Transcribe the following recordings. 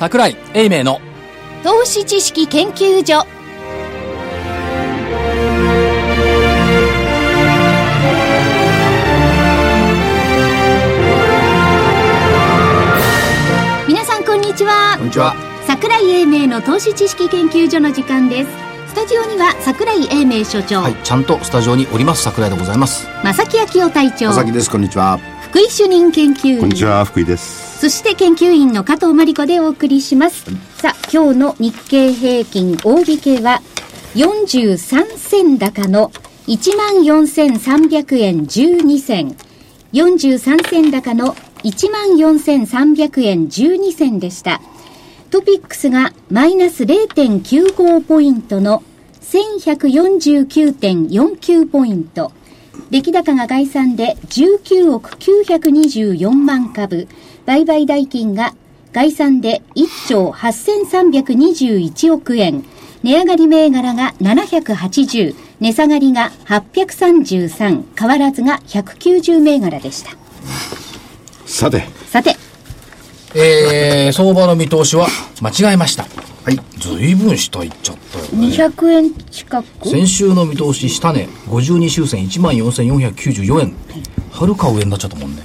桜井英明の。投資知識研究所。皆さんこんにちは。こんにちは。桜井英明の投資知識研究所の時間です。スタジオには桜井英明所長、はいちゃんとスタジオにおります。桜井でございます。正木昭夫隊長。佐々木です。こんにちは。福井主任研究員。こんにちは、福井です。そして研究員の加藤真理子でお送りします。さあ、今日の日経平均大引けは43銭高の14,300円12銭。43銭高の14,300円12銭でした。トピックスがマイナス0.95ポイントの1149.49ポイント。出来高が概算で19億924万株。売買代金が概算で1兆8321億円。値上がり銘柄が780。値下がりが833。変わらずが190銘柄でした。さて、さて、えー、相場の見通しは間違えましたはい。ずいぶん下行っちゃったよね200円近く？先週の見通し下値52周線1万4494円はるか上になっちゃったもんね。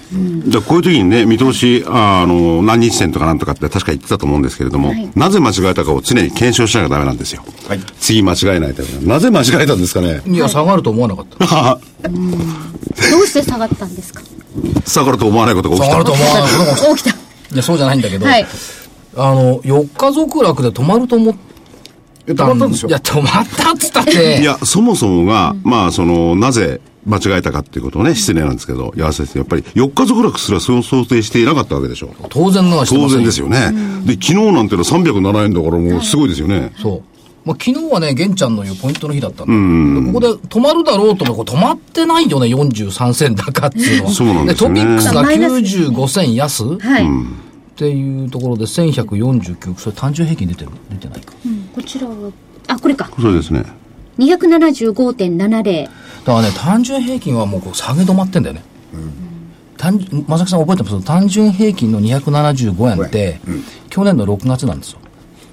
じゃあこういう時にね、見通し、ああの、何日線とかなんとかって確か言ってたと思うんですけれども、はい。なぜ間違えたかを常に検証しなきゃダメなんですよ。はい。次間違えないためになぜ間違えたんですかね。いや下がると思わなかった。どうして下がったんですか？下がると思わないことが起きた。下がると思わないことが起きた。いやそうじゃないんだけど、はい。あの4日続落で止まると思っえ、止たまったんですよいや。止まったっつったって いや、そもそもが、まあ、その、なぜ間違えたかっていうことをね、失礼なんですけど、やらせて、やっぱり4日続落すらそう想定していなかったわけでしょ。当然のはしてま当然ですよね。で、昨日なんてのは307円だからもうすごいですよね。そう。まあ、昨日はね、玄ちゃんの言うポイントの日だったんだ。でここで止まるだろうと思うこれ止まってないよね、43銭高っていうのは。そうなんですよねトピックスがマイナス95銭安っはい。ていうところで1149、それ単純平均出てる？出てないか。こちらは、あ、これか。そうですね。275.70。だからね、単純平均はもうこう下げ止まってんだよね。単純まさきさん覚えてます？単純平均の275円って、去年の6月なんですよ。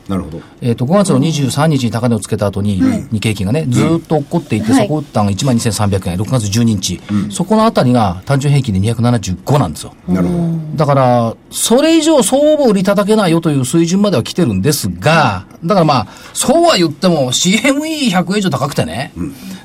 なるほど。えっ、と、5月の23日に高値をつけた後に、日経平均がね、ずーっと落っこっていて、はいそこ打ったのが12,300円、6月12日、そこのあたりが単純平均で275なんですよ。なるほど。だから、それ以上相場売り叩けないよという水準までは来てるんですが、だからまあ、そうは言っても CME100 円以上高くてね、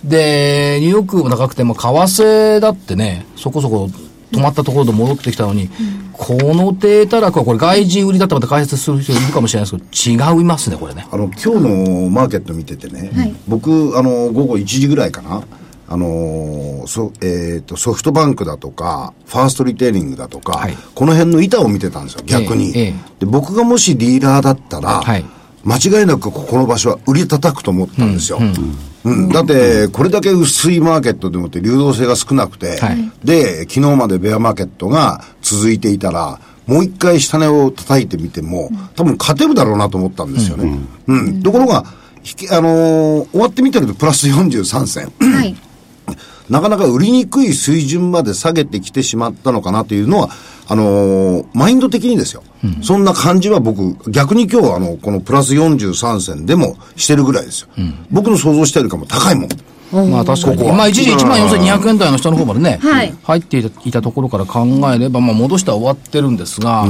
で、ニューヨークも高くても、為替だってね、そこそこ止まったところで戻ってきたのに、この低たらくはこれ外人売りだってまた解説する人いるかもしれないですけど、違いますね、これね。あの、今日のマーケット見ててね、はい僕、あの、午後1時ぐらいかな、あのそえー、とソフトバンクだとか、ファーストリテイリングだとか、はいこの辺の板を見てたんですよ、逆に。ええええで僕がもしディーラーだったら、はい間違いなくここの場所は売り叩くと思ったんですよ。うんだって、これだけ薄いマーケットでもって流動性が少なくて、はいで、昨日までベアマーケットが続いていたら、もう一回下値を叩いてみても、多分勝てるだろうなと思ったんですよね。うん。ところが、引きあのー終わってみてるとプラス43銭。はい。なかなか売りにくい水準まで下げてきてしまったのかなというのは、あのーマインド的にですよ。そんな感じは僕、逆に今日あの、このプラス43銭でもしてるぐらいですよ。僕の想像してるかも高いもん。まあ確かに。ここはまあ一時1万4200円台の下の方までね、はい入っていたいたところから考えれば、まあ戻しては終わってるんですが、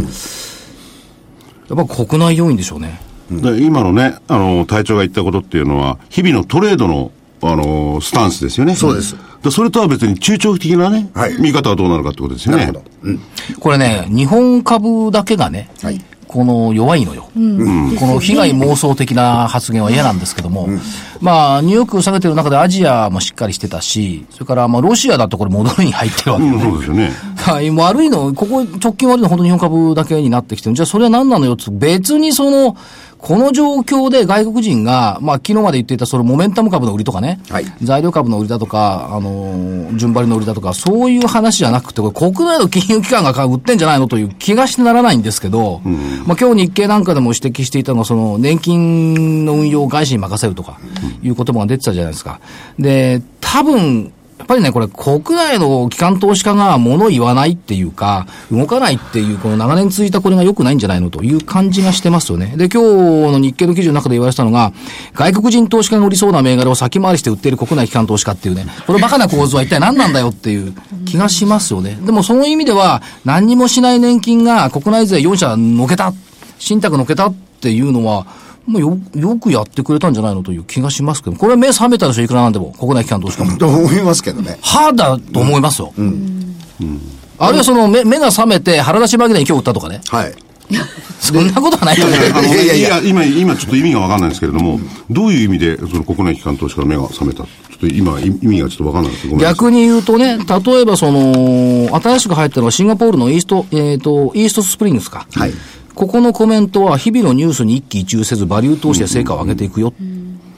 やっぱ国内要因でしょうね。で今のね、あの、隊長が言ったことっていうのは、日々のトレードの、あの、スタンスですよね。そうですでそれとは別に中長期的なね、はい見方はどうなるかってことですよね。なるほど。うん。これね、日本株だけがね、はいこの弱いのよ。この被害妄想的な発言は嫌なんですけども、まあ、ニューヨークを下げてる中でアジアもしっかりしてたし、それからまあロシアだとこれ戻りに入ってるわけようん、そうですよね。はい、悪いの、ここ直近悪いのは本当に日本株だけになってきてる。じゃあそれは何なのよって、別にその、この状況で外国人が、まあ昨日まで言っていたそのモメンタム株の売りとかね、はい。材料株の売りだとか、あのー順張りの売りだとか、そういう話じゃなくて、これ国内の金融機関が売ってんじゃないのという気がしてならないんですけど、まあ今日日経なんかでも指摘していたのは、その年金の運用を外資に任せるとか、いう言葉が出てたじゃないですか。で、多分、やっぱりね、これ国内の機関投資家が物言わないっていうか、動かないっていう、この長年続いたこれが良くないんじゃないのという感じがしてますよね。で、今日の日経の記事の中で言われたのが、外国人投資家が売りそうな銘柄を先回りして売っている国内機関投資家っていうね、このバカな構図は一体何なんだよっていう気がしますよね。でもその意味では、何にもしない年金が国内税4社のけた、信託のけたっていうのは、もうよ、よくやってくれたんじゃないのという気がしますけど、これは目覚めたでしょ、いくらなんでも。国内機関投資家も。と思いますけどね。はだと思いますよ。あるいはその目目が覚めて腹出し紛れに今日売ったとかね。はい。そんなことはないと思うあのいやいやいや今、今ちょっと意味がわかんないんですけれども、どういう意味で、その国内機関投資家の目が覚めた？ちょっと今、意味がちょっとわかんないです逆に言うとね、例えばその、新しく入ったのはシンガポールのイースト、えっ、と、イーストスプリングスか。はいここのコメントは、日々のニュースに一喜一憂せず、バリュー投資で成果を上げていくよっ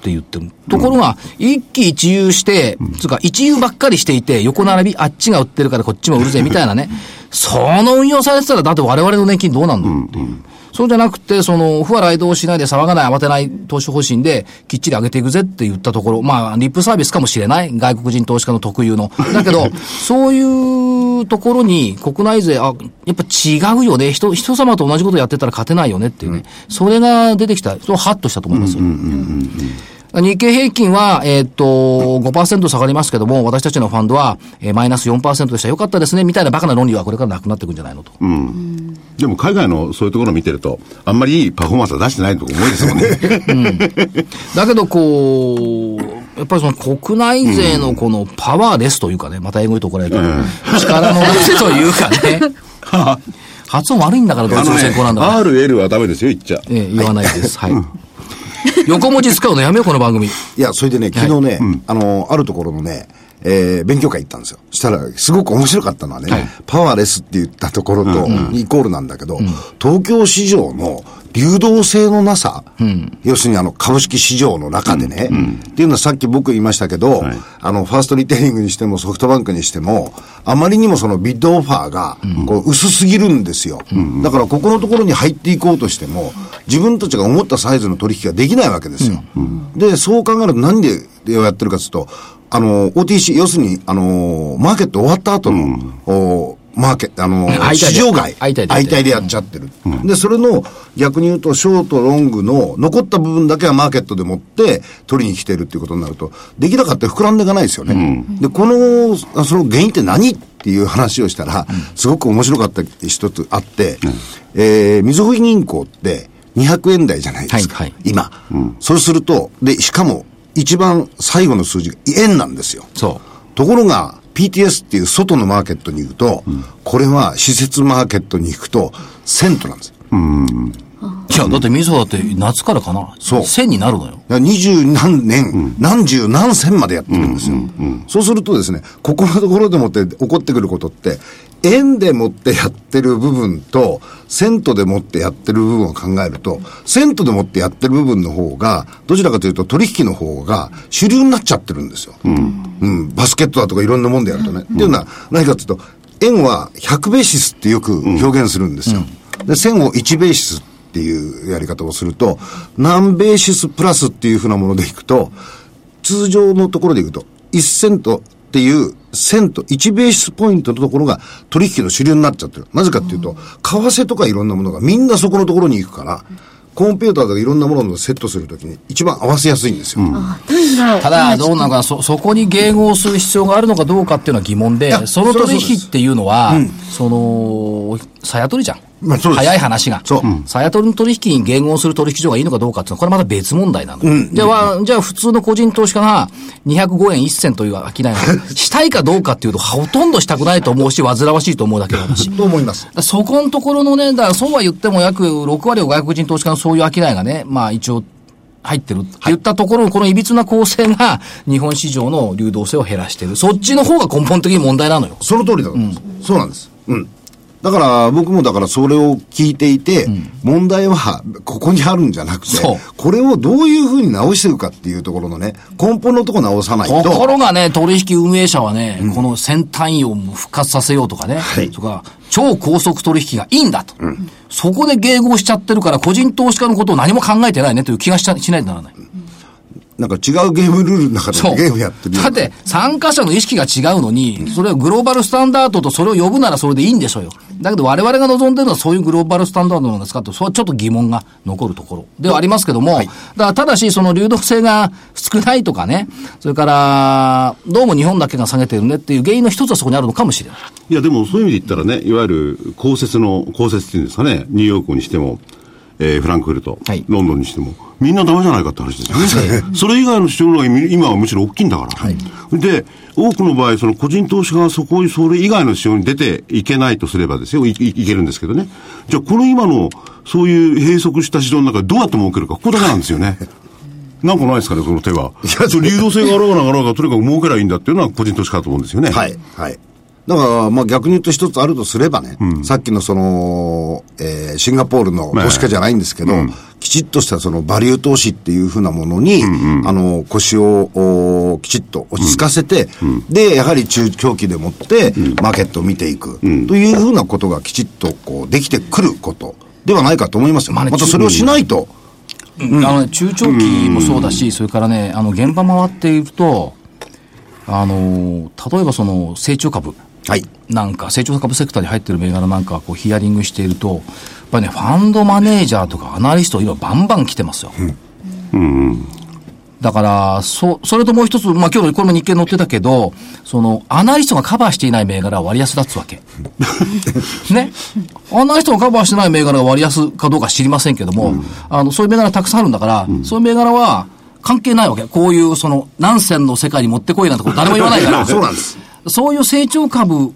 て言ってる。ところが、一喜一憂して、つうか、一憂ばっかりしていて、横並び、あっちが売ってるからこっちも売るぜ、みたいなね。その運用されてたら、だって我々の年金どうなんのっていう。そうじゃなくて、その、不和雷動しないで騒がない、慌てない投資方針で、きっちり上げていくぜって言ったところ、まあ、リップサービスかもしれない。外国人投資家の特有の。だけど、そういうところに国内税、あ、やっぱ違うよね。人、人様と同じことやってたら勝てないよねっていうね。それが出てきた。そう、ハッとしたと思いますよ。日経平均は、えーっと、5%下がりますけども、私たちのファンドは、えーマイナス4%でした。よかったですね、みたいなバカな論理はこれからなくなっていくんじゃないのと。でも海外のそういうところを見てると、あんまりいいパフォーマンスは出してないと思いですも んね。だけど、こう、やっぱりその国内税のこのパワーレスというかね、また英語言うと怒られるけど、力のなせというかね、発音悪いんだから、どうせ先行なんだから。RL はダメですよ、言っちゃ。ええ言わないです。はい。横文字使うのやめよう、この番組。いや、それでね、昨日ね、あの、あるところのね、えー勉強会行ったんですよ。したら、すごく面白かったのはね、はいパワーレスって言ったところと、イコールなんだけど、東京市場の流動性のなさ、要するにあの、株式市場の中でね、っていうのはさっき僕言いましたけど、はい。あの、ファーストリテイリングにしてもソフトバンクにしても、あまりにもそのビッドオファーが、こう、薄すぎるんですよ。だから、ここのところに入っていこうとしても、自分たちが思ったサイズの取引ができないわけですよ。で、そう考えると何でやってるかというと、あの、OTC、要するに、あの、マーケット終わった後の、おマーケット、あの、市場外、相対でやっちゃってる。で、それの、逆に言うと、ショート、ロングの残った部分だけはマーケットで持って取りに来てるっていうことになると、出来高って膨らんでいかないですよね。で、この、あその原因って何っていう話をしたら、すごく面白かった一つあって、えー、みずほ銀行って200円台じゃないですか。はいはい今、そうすると、で、しかも、一番最後の数字が円なんですよ。そところが、PTS っていう外のマーケットに行くと、これは施設マーケットに行くと、セントなんですよ。う。いや、だってみそだって夏からかな。そう1000になるのよ。二十何年、何十何千までやってるんですよ。そうするとですね、ここのところでもって起こってくることって、円でもってやってる部分と、セントでもってやってる部分を考えると、セントでもってやってる部分の方が、どちらかというと取引の方が主流になっちゃってるんですよ。うん。バスケットだとかいろんなもんでやるとね。っていうのは、何かというと、円は100ベーシスってよく表現するんですよ。で、線を1ベーシスっていうやり方をすると、何ベーシスプラスっていうふうなものでいくと、通常のところでいくと、1セントっていう、セント、1ベーシスポイントのところが取引の主流になっちゃってる。なぜかっていうと、為替とかいろんなものがみんなそこのところに行くから、コンピューターとかいろんなものをセットするときに一番合わせやすいんですよ。ただ、どうなのかな、そ、そこに迎合する必要があるのかどうかっていうのは疑問でや、その取引っていうのは、その、さや取りじゃん。まあ早い話が。そうさや取りの取引に迎合する取引所がいいのかどうかっていうのは、これまた別問題なの。じゃあ、じゃあ普通の個人投資家が205円1銭という商いが したいかどうかっていうと、ほとんどしたくないと思うし、煩わしいと思うだけの話。と思います。そこのところのね、だからそうは言っても約6割を外国人投資家のそういう商いがね、まあ一応入ってるって言ったところのこの歪な構成が日本市場の流動性を減らしてる。そっちの方が根本的に問題なのよ。その通りだと思います。そうなんです。うん。だから、僕もだからそれを聞いていて、問題はここにあるんじゃなくてこれをどういうふうに直していくかっていうところのね、根本のところ直さないと。ところがね、取引運営者はね、この先端位を復活させようとかね、はい。とか、超高速取引がいいんだと、そこで迎合しちゃってるから、個人投資家のことを何も考えてないねという気がししないとならない。なんか違うゲームルールの中で。ゲームやってるだって、参加者の意識が違うのに、それをグローバルスタンダードとそれを呼ぶならそれでいいんでしょうよ。だけど我々が望んでるのはそういうグローバルスタンダードなんですかと、それはちょっと疑問が残るところではありますけども、だからただしその流動性が少ないとかね、それから、どうも日本だけが下げてるねっていう原因の一つはそこにあるのかもしれない。いや、でもそういう意味で言ったらね、いわゆる公設の、公設っていうんですかね、ニューヨークにしても、えーフランクフルト、はいロンドンにしても、みんなダメじゃないかって話ですよね。それ以外の市場の方が今はむしろ大きいんだから。で、多くの場合、その個人投資家がそこ、それ以外の市場に出ていけないとすればですよ、いいいけるんですけどね。じゃあ、この今の、そういう閉塞した市場の中でどうやって儲けるか、ここだけなんですよね。なんかないですかね、その手は。そう流動性があろうがなかろうが、とにかく儲けりゃいいんだっていうのは個人投資家だと思うんですよね。はい。はい。だから、まあ逆に言うと一つあるとすればね、さっきのその、えーシンガポールの投資家じゃないんですけど、きちっとしたそのバリュー投資っていうふうなものに、あの、腰をおきちっと落ち着かせて、で、やはり中長期でもって、マーケットを見ていく、というふうなことがきちっとこうできてくることではないかと思いますよ。まあねまたそれをしないと、あのね、中長期もそうだし、それからね、あの、現場回っていると、あの、例えばその、成長株。はい。なんか、成長株セクターに入ってる銘柄なんか、こう、ヒアリングしていると、やっぱりね、ファンドマネージャーとかアナリスト、今、バンバン来てますよ。だから、そ、それともう一つ、まあ、今日のこれも日経載ってたけど、その、アナリストがカバーしていない銘柄は割安だっつうわけ。ね。アナリストがカバーしてない銘柄が割安かどうか知りませんけども、あの、そういう銘柄たくさんあるんだから、そういう銘柄は関係ないわけ。こういう、その、南線の世界に持ってこいなんてこと誰も言わないから。そうなんです。そういう成長株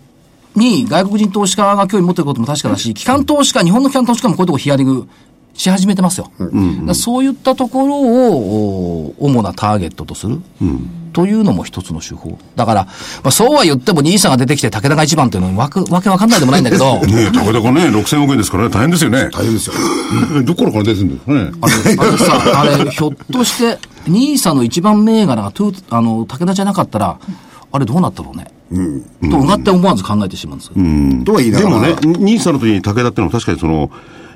に外国人投資家が興味持ってることも確かだし、機関投資家、日本の機関投資家もこういうとこヒアリングし始めてますよ。だからそういったところをお主なターゲットとする。というのも一つの手法。だから、まあ、そうは言っても、兄さんが出てきて武田が一番っていうのはわくわけわかんないでもないんだけど、ねえ、たかだかね、6000億円ですからね、大変ですよね。大変ですよ。どこから金出てるんですかね。あれさ、あれ、ひょっとして、ニーサの一番銘柄がトゥーあの、武田じゃなかったら、あれどうなったろうね。と、うがって思わず考えてしまうんですよ。とは言いながら。でもね、ニーサの時に武田ってのは確かにその、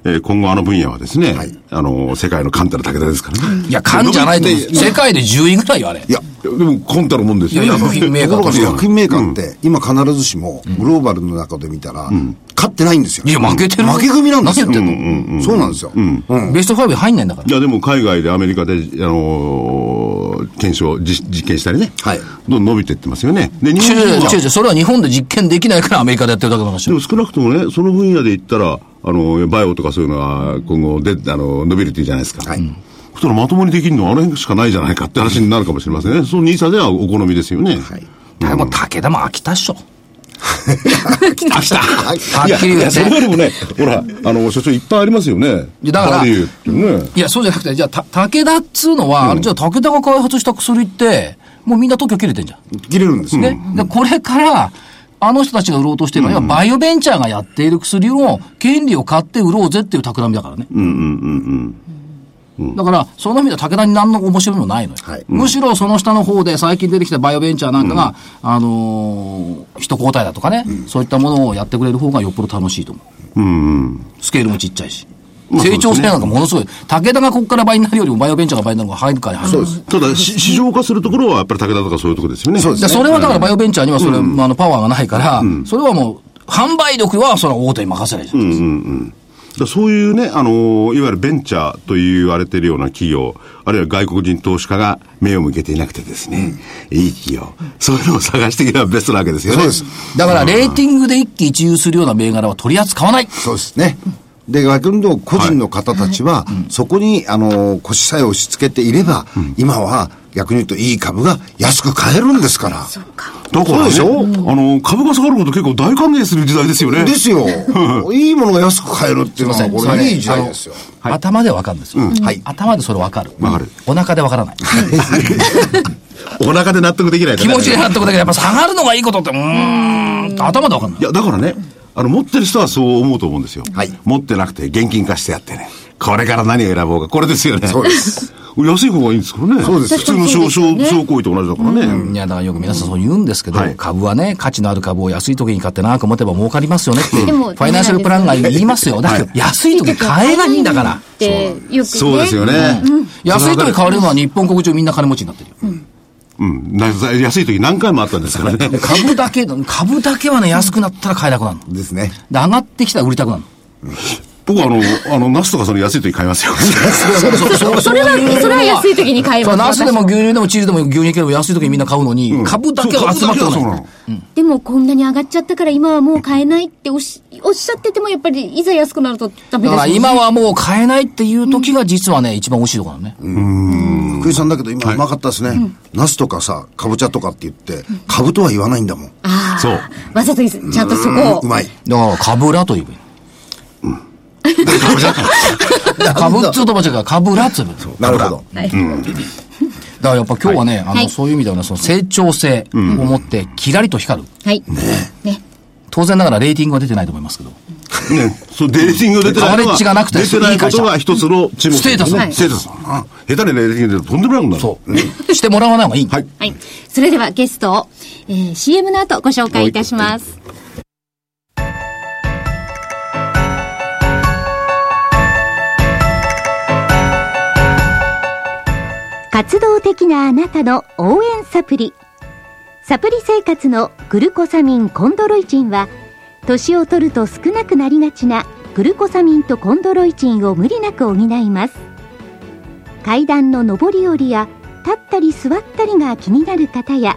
えー今後あの分野はですね、はいあの、世界のカンタの武田ですからね。いや、勘じゃないと。世界で10位ぐらいよ、あれ。いや、でも、コンタのもんですよね。いや薬品メーカーと薬品メーカーって、今必ずしも、グローバルの中で見たら、勝ってないんですよ。いや負けてる負け組なんですよ。何やってんそうなんですよ。うんベスト5に入んないんだからい。や、でも海外でアメリカで、あのー検証、実実験したりね。はいどんどん伸びていってますよね。で、日本人は違う違う、それは日本で実験できないからアメリカでやってるだけの話よでも少なくともね、その分野で言ったら、あの、バイオとかそういうのは今後で、あの、伸びるっていうじゃないですか。はいそしたらまともにできるのはあの辺しかないじゃないかって話になるかもしれませんね。そのニーサではお好みですよね。はい。でも武田も飽きたっしょ。飽きた。はいや、っきり言っいやそれよて。りもね、ほら、あの、所長いっぱいありますよね。いやだからね。いや、そうじゃなくて、じゃあ、た武田っつうのは、あれじゃあ武田が開発した薬って、もうみんな特許切れてんじゃん。切れるんですね。ね。で、これから、あの人たちが売ろうとしてるのは、バイオベンチャーがやっている薬を、権利を買って売ろうぜっていう企みだからね。だから、その意味では武田に何の面白みもないのよ。はいむしろその下の方で最近出てきたバイオベンチャーなんかが、あのー人交代だとかね、そういったものをやってくれる方がよっぽど楽しいと思う。スケールもちっちゃいし。まあ成長性なんかものすごい。武田がここから倍になるよりもバイオベンチャーが倍になる方が早いからそうです。ただ、し市場化するところはやっぱり武田とかそういうところですよね。そうですでそれはだからバイオベンチャーにはそれ、あのパワーがないから、それはもう、販売力はそれは大手に任せないじゃん。だからそういうね、あのーいわゆるベンチャーと言われているような企業、あるいは外国人投資家が目を向けていなくてですね、いい企業、そういうのを探していけばベストなわけですよね。そうです。だから、レーティングで一喜一憂するような銘柄は取り扱わない。そうですね。で、逆に個人の方たちは、そこに、あの、腰さえ押し付けていれば、今は逆に言うといい株が安く買えるんですから。だからね、そうでしあの、株が下がること結構大歓迎する時代ですよね。ですよ。いいものが安く買えるっていうのは、こそれれいい時代ですよ。頭でわかるんですよ。はい頭でそれわかる。わかるお腹でわからない。お腹で納得できないと気ね持ちで納得だけど、やっぱ下がるのがいいことって、うーん、頭でわかんないい。や、だからね、あの、持ってる人はそう思うと思うんですよ。はい持ってなくて現金化してやってね。これから何を選ぼうか。これですよね。そうです。安い方がいいんですからね。そうです普通の商商商行為と同じだからね。いや、だからよく皆さんそう言うんですけど、はい株はね、価値のある株を安い時に買って長く持てば儲かりますよねって、でもファイナンシャルプランが言いますよ。だけど、安い時買えばいいんだから。って、よくね。そうですよね。安い時買われるのは日本国中みんな金持ちになってるよ。うん。な安い時何回もあったんですからね。で株だけ、株だけはね、安くなったら買えなくなるの。ですね。で、上がってきたら売りたくなるの。僕あの、あの、ナスとかその安い時買いますよ。そうそうそう。それは、それは安い時に買えそう、ます。ナスでも牛乳でもチーズでも牛乳系でも安い時にみんな買うのに、株だけは集まってこない。そうなの。でもこんなに上がっちゃったから今はもう買えないっておしおっしゃっててもやっぱりいざ安くなるとダメだからですよね。今はもう買えないっていう時が実はね、一番美味しいところなのね。福井さんだけど今うまかったですね。ナスとかさ、かぼちゃとかって言って、株とは言わないんだもん。ああ。そう。わざとちゃんとそこをう。まい。だから、かぶらと言えばいい。かぶっつうとばちゃから、かぶらっつうの。なるほど。はい。だからやっぱ今日はね、あの、はいそういう意味ではね、その成長性を持って、キラリと光る。はい。ね。当然ながらレーティングは出てないと思いますけど。ね、そう、デーティングが出てないのカバレッジがなくて出てないことが一つの注目ステータスねステータス。あ下手にレーティング出るととんでもなくなる。そう。してもらわない方がいい。はい。はい。それではゲストを、えー CM の後ご紹介いたします。活動的なあなたの応援サプリ。サプリ生活のグルコサミンコンドロイチンは、年を取ると少なくなりがちなグルコサミンとコンドロイチンを無理なく補います。階段の上り下りや立ったり座ったりが気になる方や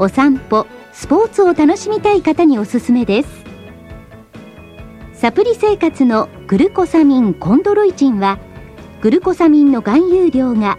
お散歩スポーツを楽しみたい方におすすめですサプリ生活のグルコサミンコンドロイチンはグルコサミンの含有量が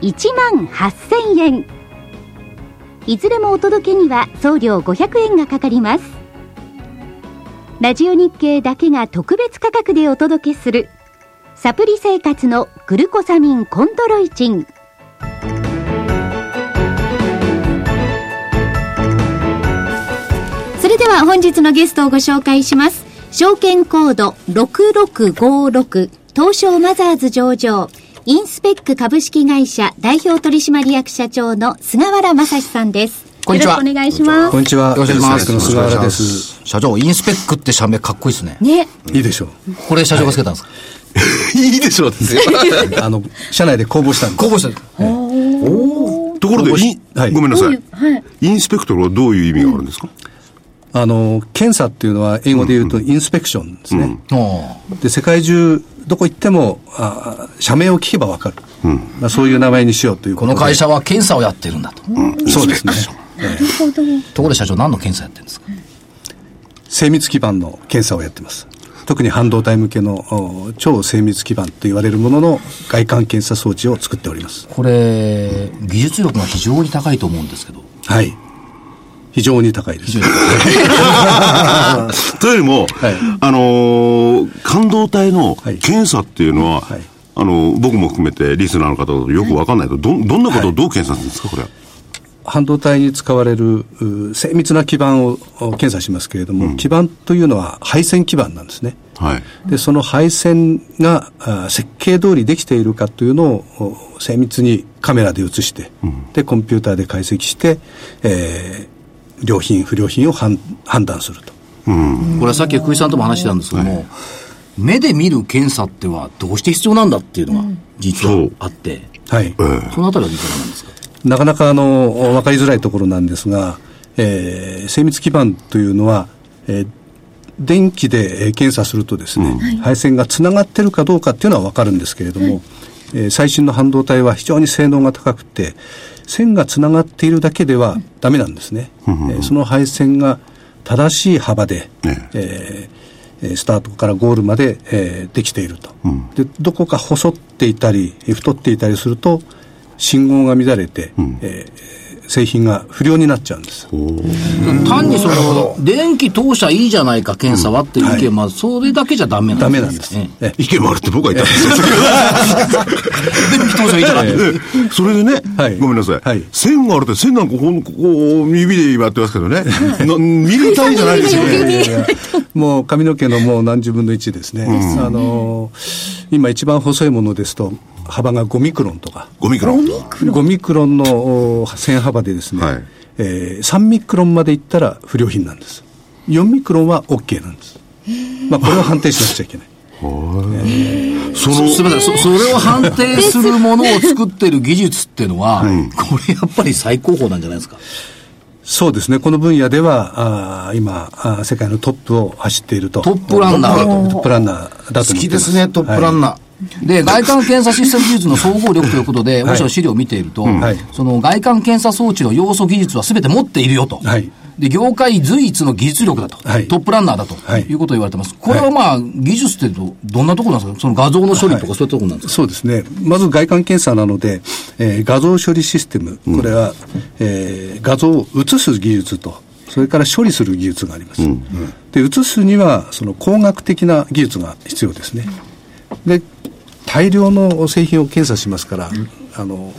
1万8000円。いずれもお届けには送料500円がかかります。ラジオ日経だけが特別価格でお届けするサプリ生活のグルコサミンコンドロイチン。それでは本日のゲストをご紹介します。証券コード6656東証マザーズ上場。インスペック株式会社代表取締役社長の菅原正史さんですこんにちはよろしくお願いしますこんにちは。よろしくお願いしますの菅原です。社長、インスペックって社名かっこいいですね。ねいいでしょう。これ社長がつけたんですか？いいでしょうですよ。あの、社内で公募したんです。公募してる。ところで、いんはいごめんなさい。はいインスペクトルはどういう意味があるんですか？あの、検査っていうのは英語で言うとインスペクションですね。おで、世界中どこ行っても、あ社名を聞けばわかる。まあ、そういう名前にしようというこでことの会社は検査をやってるんだと。そうですね。ところで社長何の検査やってるんですか？精密基盤の検査をやってます。特に半導体向けのお超精密基盤と言われるものの外観検査装置を作っております。これ、技術力が非常に高いと思うんですけど。はい。非常に高いです。というよりも、はいあのー半導体のはい検査っていうのは、はいあの僕も含めてリスナーの方々よくわかんないと、どんどんなことをどう検査するんですか、これは？半導体に使われるう精密な基板をお検査しますけれども、基板というのは配線基板なんですね。はい。で、その配線があ設計通りできているかというのをお精密にカメラで映して、で、コンピューターで解析して、えー良品、不良品を判判断すると。これはさっき福井さんとも話したんですけども、目で見る検査ってはどうして必要なんだっていうのが実はあって、はい。そのあたりは実は何ですか？なかなかあの、分かりづらいところなんですが、えー精密基板というのは、えー電気でえー検査するとですね、配線がつながってるかどうかっていうのは分かるんですけれども、えー最新の半導体は非常に性能が高くて、線がつながっているだけではダメなんですね。えーその配線が正しい幅で、ね。えーえースタートからゴールまで、えーできていると、でどこか細っていたりえー太っていたりすると信号が乱れて、えー製品が不良になっちゃうんです。単にその、電気当社いいじゃないか、検査はっていう意見、まあ、それだけじゃダメなんダメなんです。意見もあるって僕は言ったんですよ。電気当社いいじゃないか。それでね、はいごめんなさい。はい線があるって、線なんかこう、こう、指でやってますけどね。なミリ単位じゃないですよね。もう髪の毛のもう何十分の1ですね。あのー今一番細いものですと、幅が5ミクロンとか。5ミクロン。5ミクロンのお線幅でですね、はいえー3ミクロンまでいったら不良品なんです。4ミクロンは OK なんです。まあこれを判定しなくちゃいけない。その、すみません、そそれを判定するものを作ってる技術っていうのは、これやっぱり最高峰なんじゃないですか？そうですね。この分野では、あー今あー世界のトップを走っていると。トップランナーだとトップランナーだと。好きですね、トップランナー。で、外観検査システム技術の総合力ということで、もしろ資料を見ていると、はいその外観検査装置の要素技術は全て持っているよと。はいで、業界随一の技術力だと。はい。トップランナーだと、はい。い、うことを言われてます。これはまあ、技術ってどどんなところなんですか？その画像の処理とかそういうところなんですか、そうですね。まず外観検査なので、えー画像処理システム、これは、えー画像を写す技術と、それから処理する技術があります。で、写すには、その工学的な技術が必要ですね。で、大量の製品を検査しますから、あの、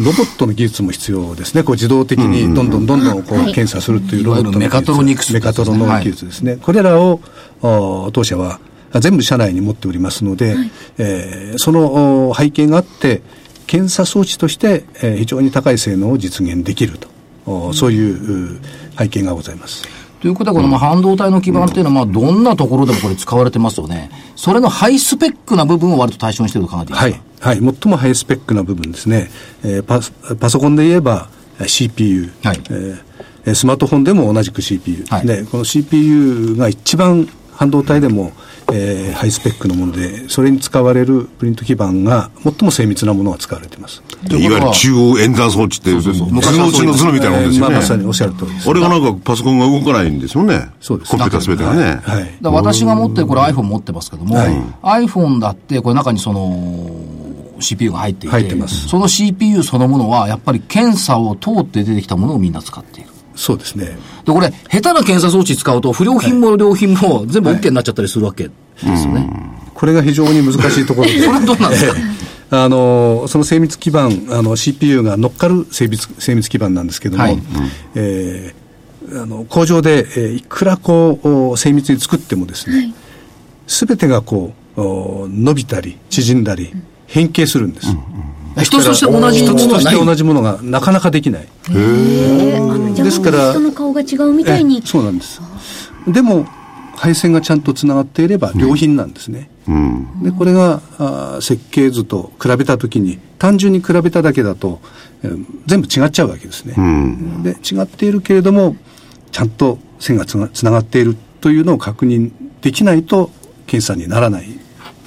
ロボットの技術も必要ですね。こう自動的にどんどんどんどんこう検査するというロボットの技術メカトロニクスメカトロの技術ですね。これらを、お当社は全部社内に持っておりますので、えーそのお背景があって、検査装置として、えー非常に高い性能を実現できると、おそういうう背景がございます。ということは、このまあ半導体の基盤っていうのは、まあ、どんなところでもこれ使われてますよね。それのハイスペックな部分を割と対象にしていると考えていいですか？はい。はい。最もハイスペックな部分ですね。えーパスパソコンで言えばえー CPU、はいえーえースマートフォンでも同じく CPU、はいでこの CPU が一番半導体でも、えーハイスペックのものでそれに使われるプリント基板が最も精密なものが使われています。といわゆる中央演算装置って、図のうちの図のみたいなもんですよね。えーまあまさにおっしゃる通りです。あれがなんかパソコンが動かないんですよね。そうですコンピューターすべてがね。はい。だから私が持ってる、これ iPhone 持ってますけども、iPhone だって、これ中にその、CPU が入っていて、入ってますその CPU そのものは、やっぱり検査を通って出てきたものをみんな使っている。そうですね。で、これ、下手な検査装置使うと、不良品も良品も全部 OK になっちゃったりするわけですよね。これが非常に難しいところで。これはどうなんですか？あのその精密基板あの CPU が乗っかる精密精密基板なんですけども、はいえーあの工場で、えーいくらこうお精密に作ってもですね、すべてがこうお伸びたり縮んだり変形するんです。一つとして同じも一つとして同じものがなかなかできない。ですから人の顔が違うみたいにえ。そうなんです。でも配線がちゃんとつながっていれば良品なんですね。でこれがあー設計図と比べたときに単純に比べただけだと、えー全部違っちゃうわけですね。で違っているけれどもちゃんと線がつなつながっているというのを確認できないと検査にならない。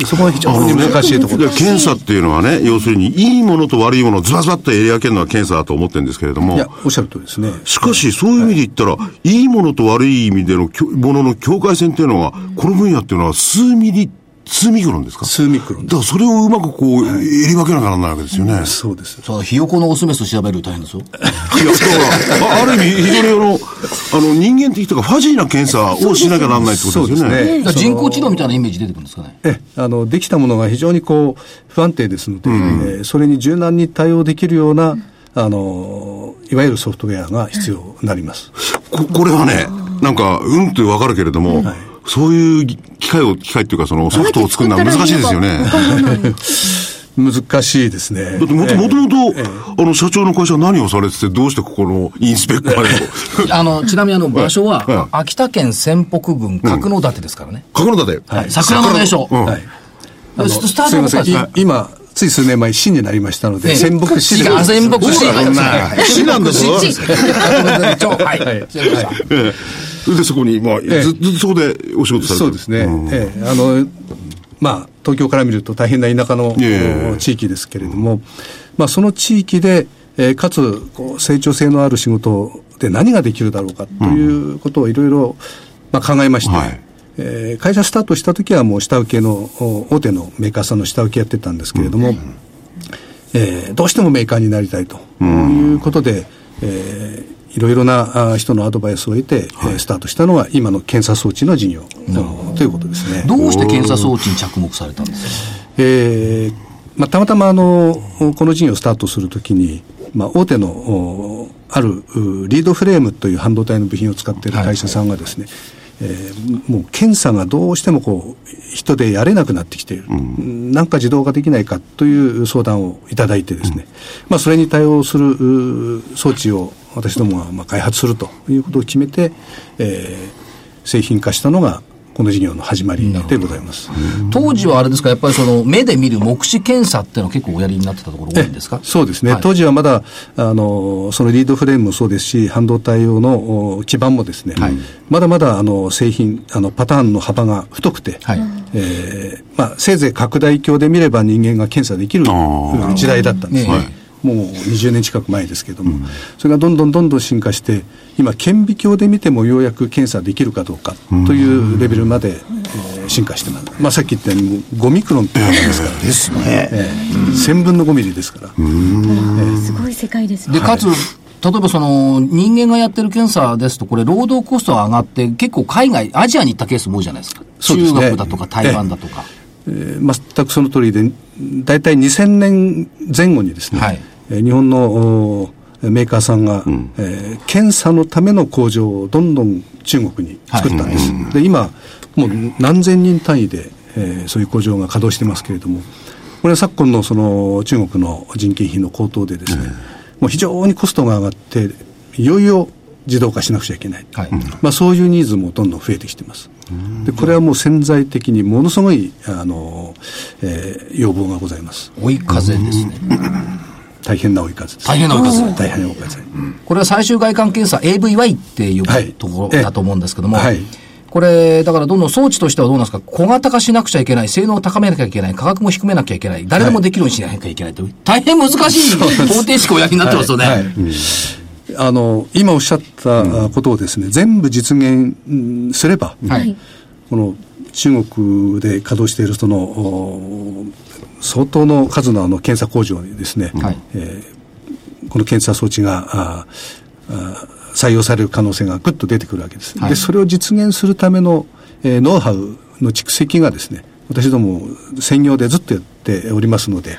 そこが非常に難しいところでです。検査っていうのはね、要するに、いいものと悪いものをズバズバっとエリアけるのは検査だと思ってるんですけれどもいや、、おっしゃる通りですね。しかし、そういう意味で言ったら、いいものと悪い意味でのものの境界線っていうのは、この分野っていうのは数ミリ、数ミクロンですか？数ミクロンだからそれをうまくこう、えり分けなきゃならないわけですよね。そうです。そう、ひよこのオスメス調べる大変ですよ。いや、だから、あある意味、非常にあの、あの、人間的というか、ファジーな検査をしなきゃならないってことですよね。だから人工知能みたいなイメージ出てくるんですかね？えあのできたものが非常にこう不安定ですので、えーそれに柔軟に対応できるような、あのいわゆるソフトウェアが必要になります。ここれはね、なんか、うんってわかるけれども、そういう機械を、機械っていうか、そのソフトを作るのは難しいですよね。難しいですね。だってもともともと、あの、社長の会社は何をされてて、どうしてここのインスペックまでと。あの、ちなみにあの、場所は、はい秋田県仙北郡角館ですからね。角田で。はい桜の名所。うんはいでススタートすみません、いは今、つい数年前、市になりましたので、ええ。仙北市で。あ仙北市。市なんだぞはい。で、そこに、まあ、ずええ。ずっとそこでお仕事されてる。そうですね。ええ。あの、まあ、東京から見ると大変な田舎の地域ですけれども、まあ、その地域で、えーかつ、こう、成長性のある仕事で何ができるだろうかということをいろいろ、まあ、考えまして、はいえー会社スタートした時はもう下請けの、お大手のメーカーさんの下請けやってたんですけれども、えーどうしてもメーカーになりたいと。いうことで、えーいろいろなあ人のアドバイスを得て、えースタートしたのが今の検査装置の事業、ということですね。どうして検査装置に着目されたんですか？えーまあ、たまたまあのこの事業をスタートするときに、まあ、大手のおあるうリードフレームという半導体の部品を使っている会社さんがですね、えーもう検査がどうしてもこう人でやれなくなってきている、なんか自動化できないかという相談をいただいてですね、まあ、それに対応するう装置を私どもがまあ開発するということを決めて、えー製品化したのがこの事業の始まりでございます。当時はあれですか、やっぱりその目で見る目視検査っていうのは結構おやりになってたところ多いんですか？そうですね、はい。当時はまだあのそのリードフレームもそうですし、半導体用のお基板もですね、はい。まだまだあの製品あの、パターンの幅が太くて、はい。えーまあ、せいぜい拡大鏡で見れば人間が検査できるあ時代だったんですね。はいもう20年近く前ですけれども、それがどんどんどんどん進化して、今、顕微鏡で見てもようやく検査できるかどうかというレベルまで、えー進化してます。まあ、さっき言ったように、5ミクロンっていうのですから、ですね。えー1000分の5ミリですから。すごい世界ですねで、かつ、例えばその人間がやってる検査ですと、これ、労働コストが上がって、結構海外、アジアに行ったケースも多いじゃないですか。すね中国だとか台湾だとか。えー全くその通りで、大体2000年前後にですね、はいえー日本のおメーカーさんが、えー検査のための工場をどんどん中国に作ったんです。で、今、もう何千人単位で、えーそういう工場が稼働してますけれども、これは昨今のその中国の人件費の高騰でですね、もう非常にコストが上がって、いよいよ自動化しなくちゃいけない。はいまあ、そういうニーズもどんどん増えてきてます。でこれはもう潜在的にものすごいあの、えー要望がございます。追い風ですね。大変な追い風。大変な追い風大変な追い風。これは最終外観検査 AVY っていうはいところだと思うんですけども、はい。これ、だからどんどん装置としてはどうなんですか？小型化しなくちゃいけない、性能を高めなきゃいけない、価格も低めなきゃいけない、誰でもできるようにしなきゃいけないという、大変難しい方程式をおやりになってますよね。はい。あの今おっしゃったことをですね、全部実現うんすれば、はい。この中国で稼働しているそのお相当の数のあの検査工場にですね、はい。えーこの検査装置がああ採用される可能性がぐっと出てくるわけです。はい。でそれを実現するための、えーノウハウの蓄積がですね私ども専業でずっとやっておりますので、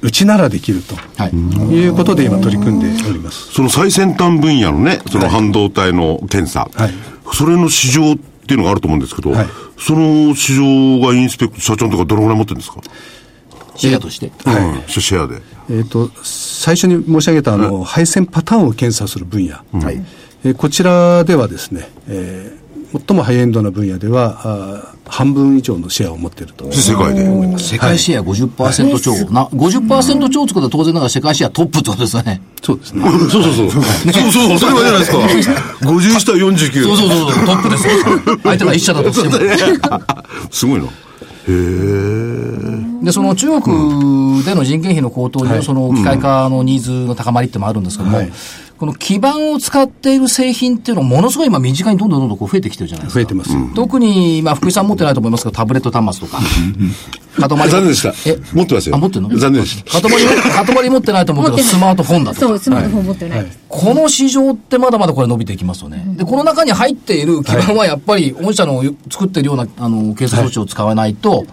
うちならできるとはい。いうことで今取り組んでおります。その最先端分野のね、その半導体の検査、はい。それの市場っていうのがあると思うんですけど、はい。その市場がインスペクト、社長のとかどのぐらい持ってるんですか、シェアとして。うん、シェアで。えー、と最初に申し上げたあの、配線パターンを検査する分野、えーこちらではですね、えー最もハイエンドな分野ではあー半分以上のシェアを持っていると世界で。世界シェア50%超。な50%超ってことは当然ながら世界シェアトップってことですよね。そうですね そうそうそう。そうそう、それはじゃないですか。50下49。そうそうそうそう、トップですよ。相手が一社だとしても。すごいな。で、その中国での人件費の高騰によるその機械化のニーズの高まりってのもあるんですけども、はいこの基板を使っている製品っていうのはものすごい今身近にどんどんどんどんこう増えてきてるじゃないですか。増えてます、特に、まあ、福井さん持ってないと思いますけど、タブレット端末とか。塊残念でした。え？持ってますよ。あ、持ってるの？残念でした。塊も、塊持ってないと思うけど、スマートフォンだとか。そう、スマートフォン持ってない。この市場ってまだまだこれ伸びていきますよね。で、この中に入っている基板はやっぱり、御社の作ってるような、あの、計算装置を使わないと、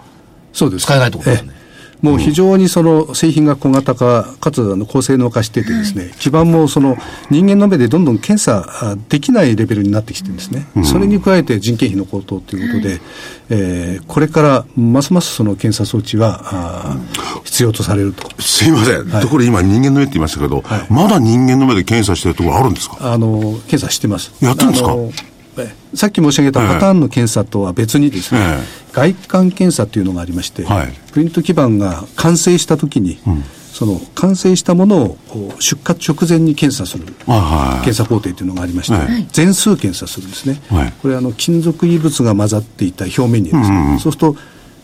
そうです。使えないってことですね。ええもう非常にその製品が小型化、かつあの高性能化しててですね、基盤もその人間の目でどんどん検査あできないレベルになってきてるんですね。それに加えて人件費の高騰ということで、えーこれからますますその検査装置は必要とされると。すいません。ところで今人間の目って言いましたけど、まだ人間の目で検査してるところあるんですか？あの検査してます。やってるんですか？さっき申し上げたパターンの検査とは別にですね、え外観検査というのがありまして、はい。プリント基板が完成したときに、その完成したものを出荷直前に検査する検査工程というのがありまして、はい全数検査するんですね、はい。これあの金属異物が混ざっていた表面にですね、そうすると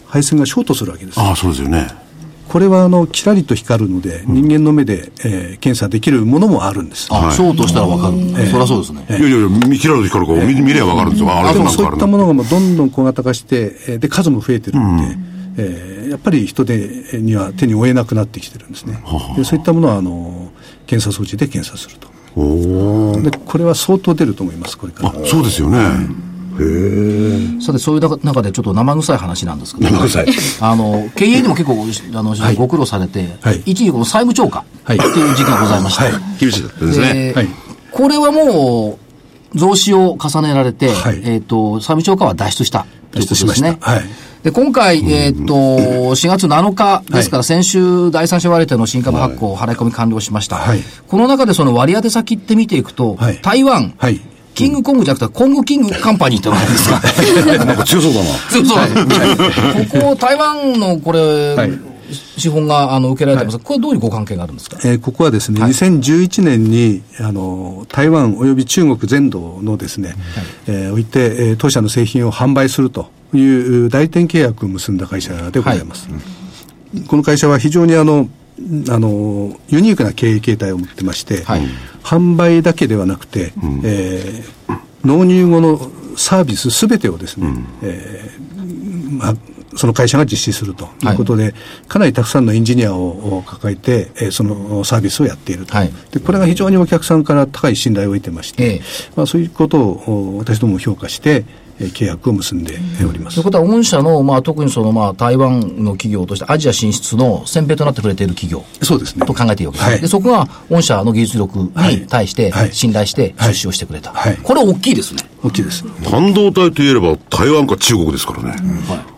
配線がショートするわけです。ああ、そうですよね。これはあのキラリと光るので、人間の目で、えー検査できるものもあるんです。あ、ショートしたらわかる。そりゃそうですね。いやいやいや、見切られて光るから見見ればわかるんですよ。あれでもそういったものがもうどんどん小型化して、えーで、数も増えてるんで、えーやっぱり人手には手に負えなくなってきてるんですね。でそういったものはあの検査装置で検査すると。でこれは相当出ると思いますこれから。あ、そうですよね。さて、そういう中中でちょっと生臭い話なんですけど、生臭い。あの、経営にも結構、あの、はい。ご苦労されて、はい。一時この債務超過ってはいいう時期がございました。はい。厳しいですね。ではい。これはもう、増資を重ねられて、はい。えっ、と、債務超過は脱出したということですね。はい。で、今回、えっ、と、4月7日ですから、先週、第三者割当の新株発行、払い込み完了しました。はい。この中でその割当先って見ていくと、はい。台湾、はいキングコングじゃなくて、コングキングカンパニーってのがあるんですか？なんか強そうだな。そうそう。ここ、台湾のこれ、はい資本があの受けられてます、これはどういうご関係があるんですか？えーここはですね、2011年にあの台湾および中国全土のですね、えーおいて、えー当社の製品を販売するという代理店契約を結んだ会社でございます。この会社は非常にあのあのユニークな経営形態を持ってまして、はい。販売だけではなくて、えー納入後のサービスすべてをですね、えーまあ、その会社が実施するということで、かなりたくさんのエンジニアを抱えて、えーそのサービスをやっていると、はい。でこれが非常にお客さんから高い信頼を得てまして、ええ。まあ、そういうことをお私ども評価して、えー契約を結んでおります。ということは、御社の、まあ、特にその、まあ、台湾の企業としてアジア進出の先兵となってくれている企業そうですねと考えていいわけですね。はいで、そこが御社の技術力に対してはい信頼してはい出資をしてくれた。はいこれ大きいですね。大きいです。半導体といえば台湾か中国ですからね。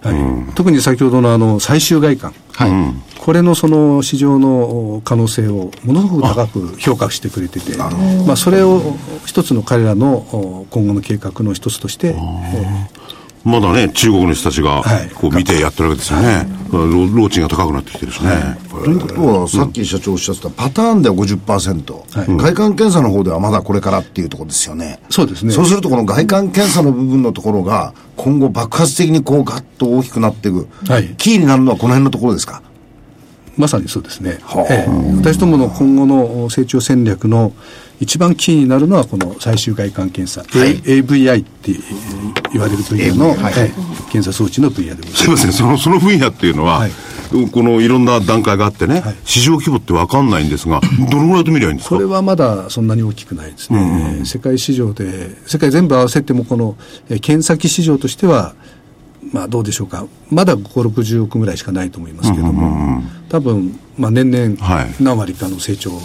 はい。特に先ほどのあの最終外観、はい。これのその市場の可能性をものすごく高く評価してくれてて、まあ、それを一つの彼らのお今後の計画の一つとして、えまだね、中国の人たちがはいこう見てやってるわけですよね。ローチンが高くなってきてるしね。ということは、さっき社長おっしゃってたパターンでは50%、外観検査の方ではまだこれからっていうところですよね。そうですねそうすると、この外観検査の部分のところが、今後爆発的にこうガッと大きくなっていく、はいキーになるのはこの辺のところですか？まさにそうですね、はあ。ええ。私どもの今後の成長戦略の一番キーになるのはこの最終外観検査、A- AVI って言われる分野の、ええ検査装置の分野でございます。すいません、その、その分野っていうのは、はい。このいろんな段階があってね、はい。市場規模ってわかんないんですが、どのぐらいと見りゃいいんですか？これはまだそんなに大きくないですね、えー世界市場で、世界全部合わせても、この、えー検査機市場としては、まあどうでしょうか、まだ5、60億ぐらいしかないと思いますけれども、多分まあ年はい。々、何割かの成長を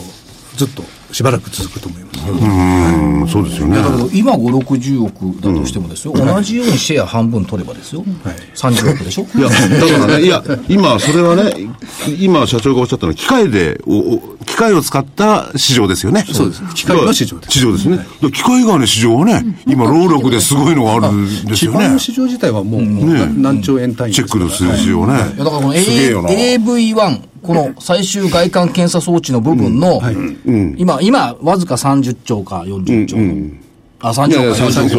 ずっとしばらく続くと思います。うん、そうですよね。だけど、今5、60億だとしてもですよ、同じようにシェア半分取ればですよ、はい30億でしょ？いや、だからね、いや、今、それはね、今、社長がおっしゃったのは、機械で、おお機械を使った市場ですよね。そうです機械の市場です市場ですね。機械以外の市場はね、今、労力ですごいのがあるんですよね基盤の。市場自体はもう、もうね何兆円単位チェックの数字をね。いやだからこのすげえよな。AV1、この最終外観検査装置の部分の、今、今、わずか30兆か40兆。あ、30兆か。いやいや30兆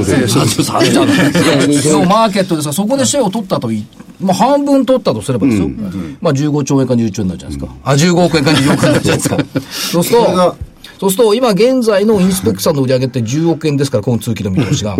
33兆のマーケットですが、そこでシェアを取ったとい、まあ半分取ったとすればですよ。まあ15兆円か20兆円になるじゃないですか。あ、15億円か20億円になるじゃないですか。そうするとそうすると、今現在のインスペクさんの売り上げって10億円ですから、今通期の見通しが。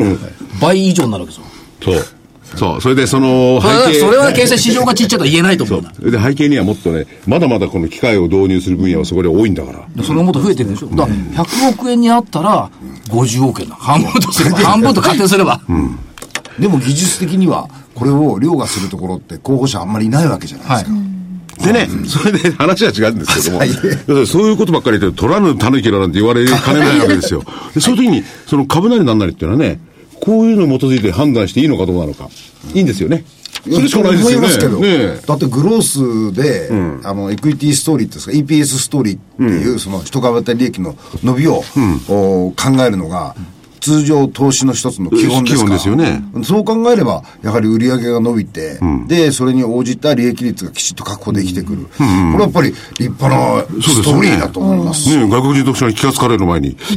倍以上になるわけですよ。そう。そう。それで、その、それは背景。それは決して市場がちっちゃいとは言えないと思うんだ。で、背景にはもっとね、まだまだこの機械を導入する分野はそこで多いんだから。それがもっと増えてるでしょ。だから100億円にあったら50億円だ。半分とすれば、半分と仮定すれば。でも技術的には、これを凌駕するところって候補者あんまりいないわけじゃないですか。でね、それで話は違うんですけども、要するにそういうことばっかり言って、取らぬ狸らなんて言われかねないわけですよ。でそういう時に、その株なりなんなりっていうのはね、こういうのに基づいて判断していいのかどうなのか。いいんですよね。それしかないですよね。思いますけど、ねえ。だってグロースで、あの、エクイティストーリーですか、EPS ストーリーっていう、その一株当たり利益の伸びを、お考えるのが、通常投資の一つの基本ですから基本ですよねそう考えれば、やはり売上が伸びて、で、それに応じた利益率がきちっと確保できてくる。これはやっぱり立派なストーリーだと思います。ねえ外国人読者に気がつかれる前に。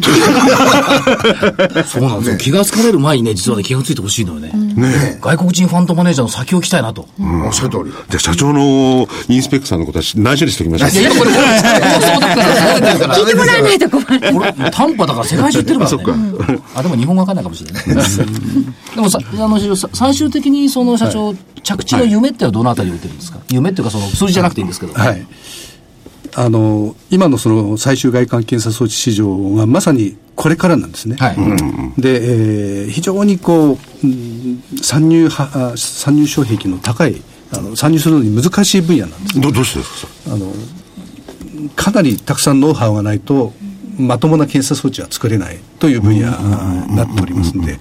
そうなんですよ。気がつかれる前にね、実はね、気がついてほしいのよね。ね外国人ファンドマネージャーの先を聞きたいなと。おっしゃる通り。じゃあ社長のインスペクターのことは内緒にしておきましょう。いや、今これ、これ、そうだから、聞いてもらわないと困る。これ、短波だから世界中言ってるからね。あ、でも日本語わかんないかもしれない。でもさ、あの、さ最終的にその社長、着地の夢ってのはどのあたりに置いてるんですか、夢っていうかその数字じゃなくていいんですけど。はい。あの、今のその最終外観検査装置市場がまさにこれからなんですね。はい。で、えー非常にこう、うん参入は、あ参入障壁の高い、あの参入するのに難しい分野なんです。どどうしてですか？あの、かなりたくさんノウハウがないと、まともな検査装置は作れないという分野になっておりますので、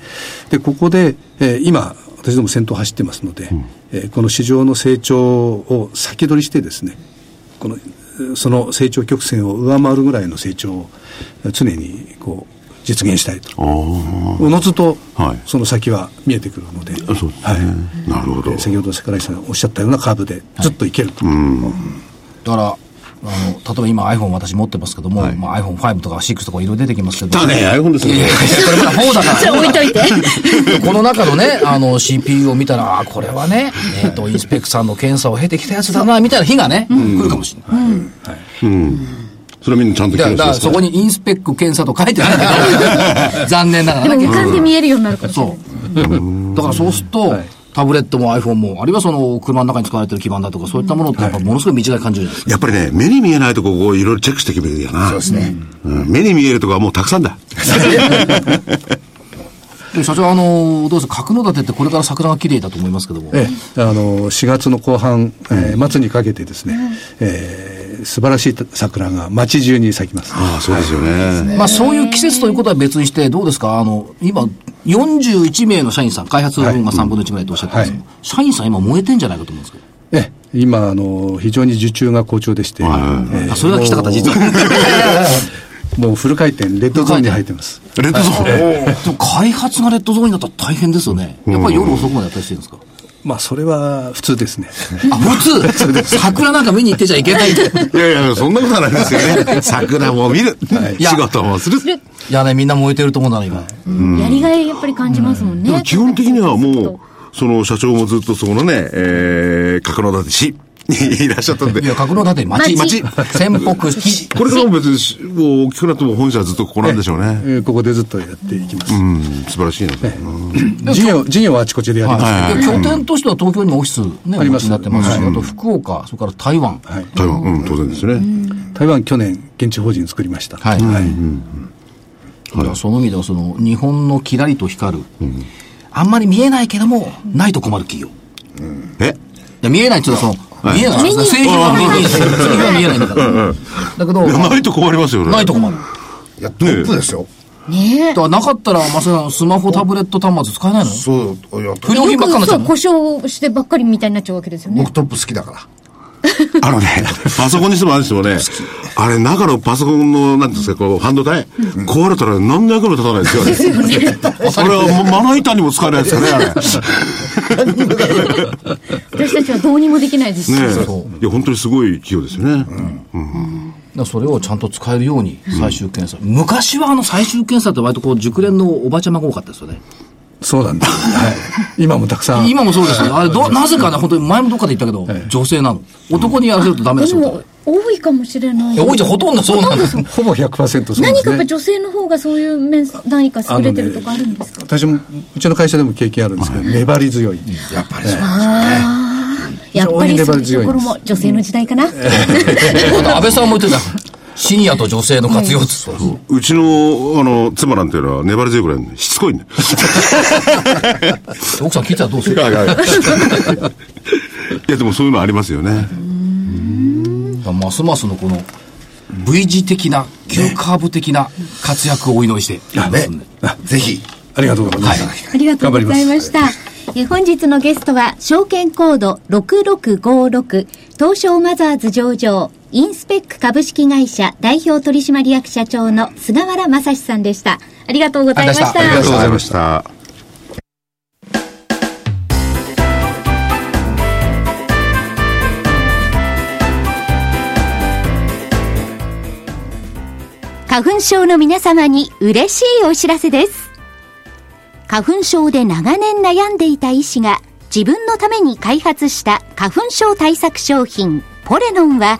で、ここで、えー今、私ども先頭走ってますので、えーこの市場の成長を先取りしてですね、この、えーその成長曲線を上回るぐらいの成長をえー常にこう実現したいと。おのずとはい、その先は見えてくるので、あそうですね。はい。なるほど。えー先ほど桜井さんがおっしゃったようなカーブでずっといけると。だから、あの、例えば今 iPhone 私持ってますけども、まあ、iPhone5 とか6とかいろいろ出てきますけど。だね iPhone ですよいやいやいやこれまだ 4だから。じゃあ置いといて。この中のね、あの、CPU を見たら、あこれはね、えっ、と、インスペクさんの検査を経てきたやつだな、みたいな日がね、来るかもしれない。それはみんなちゃんとだから、だから検査そこにインスペック検査と書いてないんだけど、残念ながらね。でも浮かんで見えるようになるかもしれない。そう。だからそうすると、タブレットも iPhone も、あるいはその車の中に使われてる基板だとか、そういったものってやっぱものすごい短い感じるじゃないですか。やっぱりね、目に見えないとこをいろいろチェックしていけばいいよな。そうですね。ん、目に見えるとこはもうたくさんだ。で社長、あの、どうですか、角館ってこれから桜が綺麗だと思いますけども。ええ、あの4月の後半、えー末にかけてですね、えー素晴らしい桜が街中に咲きます。ああ、そうですよね。まあそういう季節ということは別にして、どうですか？あの、今、41名の社員さん、開発分が3分の1ぐらいとおっしゃってますけど、社員さん今燃えてんじゃないかと思うんですけど。ええ今あの非常に受注が好調でして、はいええあ、それが聞きたかった、実は。もうフル回転レッドゾーンに入ってます。レッドゾーン。でも開発がレッドゾーンになったら大変ですよね。やっぱり夜遅くまでやったりしてるんですか？まあそれは普通ですね。あ、普通？桜なんか見に行ってちゃいけないんで。いやいや、そんなことはないですよね。桜も見る。仕事もする。いやね、みんな燃えてると思うんだな、今。やりがいやっぱり感じますもんね。基本的にはもう、その社長もずっとそのね、えー、角館市にいらっしゃったんでい、や、角館町。町仙北市。これからも別にし、もう大きくなっても本社はずっとここなんでしょうね。えーここでずっとやっていきます。うん、素晴らしいな。事業事業はあちこちでやります。はいで拠点としては東京にもオフィス、ね、ありますなってますし、あと福岡、それから台湾。はい台湾、うん、当然ですね。台湾去年現地法人作りました。はい。だからその意味では、その、日本のキラリと光る、あんまり見えないけども、ないと困る企業。え？いや、見えないっていうのは、その、見えない。製品は見えない。製品は見えないんだから。だけど、ないと困りますよね。ないと困る。いや、トップですよ。ねだからなかったら、まさかスマホ、タブレット端末使えないの？そう、いや、不良品ばっかになっちゃう故障してばっかりみたいになっちゃうわけですよね僕。トップ好きだから。あのね、パソコンにしてもあれにしてもね、あれ、中のパソコンの、なんていうんですか、こう、半導体、壊れたら何の役にも立たないですよね。ですよね。それはもうまな板にも使えないですよね、あれ。ね私たちはどうにもできないですし。え。いや、本当にすごい企業ですよね。だからそれをちゃんと使えるように最終検査、昔はあの最終検査って割とこう熟練のおばちゃまが多かったですよねそうなんです。はい。今もたくさん。今もそうですよあれどなぜかね本当に前もどっかで言ったけど、女性なの男にやらせるとダメだで仕事も、多いかもしれない。多いじゃんほとんどそうなんですほぼ100%そうですね。何かやっぱ女性の方がそういう面、何か優れてるとかあるんですか？私も、うちの会社でも経験あるんですけど、粘り強い。やっぱりそう。やっぱりそういうところも女性の時代かな。安倍さんも言ってたシニアと女性の活用って、うちの、あの、妻なんていうのは粘り強いぐらいしつこいんだよ。奥さん聞いたらどうする？いやいやい。や いや、でもそういうのありますよね。ますますのこの V 字的な急カーブ的な活躍をお祈りして。いますんで、ぜひ。ありがとうございます。ありがとうございました。え本日のゲストは、証券コード6656、東証マザーズ上場、インスペック株式会社代表取締役社長の菅原正史さんでした。ありがとうございました。ありがとうございましたありがとうございました。花粉症の皆様に嬉しいお知らせです。花粉症で長年悩んでいた医師が自分のために開発した花粉症対策商品ポレノンは